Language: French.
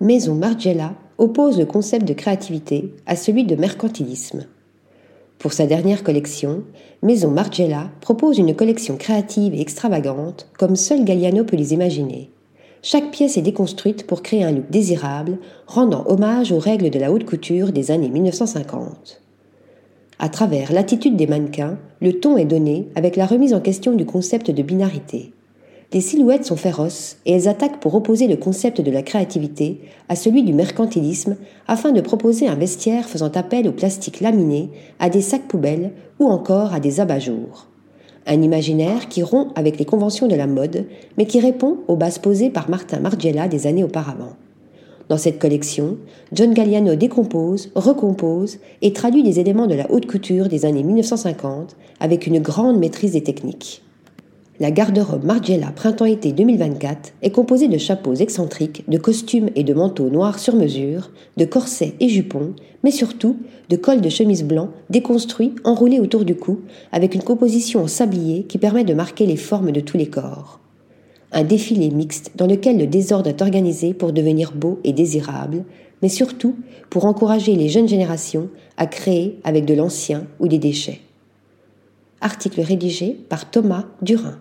Maison Margiela oppose le concept de créativité à celui de mercantilisme. Pour sa dernière collection, Maison Margiela propose une collection créative et extravagante comme seul Galliano peut les imaginer. Chaque pièce est déconstruite pour créer un look désirable, rendant hommage aux règles de la haute couture des années 1950. À travers l'attitude des mannequins, le ton est donné avec la remise en question du concept de binarité. Les silhouettes sont féroces et elles attaquent pour opposer le concept de la créativité à celui du mercantilisme afin de proposer un vestiaire faisant appel au plastique laminé, à des sacs poubelles ou encore à des abat-jours. Un imaginaire qui rompt avec les conventions de la mode mais qui répond aux bases posées par Martin Margiela des années auparavant. Dans cette collection, John Galliano décompose, recompose et traduit des éléments de la haute couture des années 1950 avec une grande maîtrise des techniques. La garde-robe Margiela Printemps-été 2024 est composée de chapeaux excentriques, de costumes et de manteaux noirs sur mesure, de corsets et jupons, mais surtout de cols de chemise blanc déconstruits, enroulés autour du cou, avec une composition en sablier qui permet de marquer les formes de tous les corps. Un défilé mixte dans lequel le désordre est organisé pour devenir beau et désirable, mais surtout pour encourager les jeunes générations à créer avec de l'ancien ou des déchets. Article rédigé par Thomas Durin.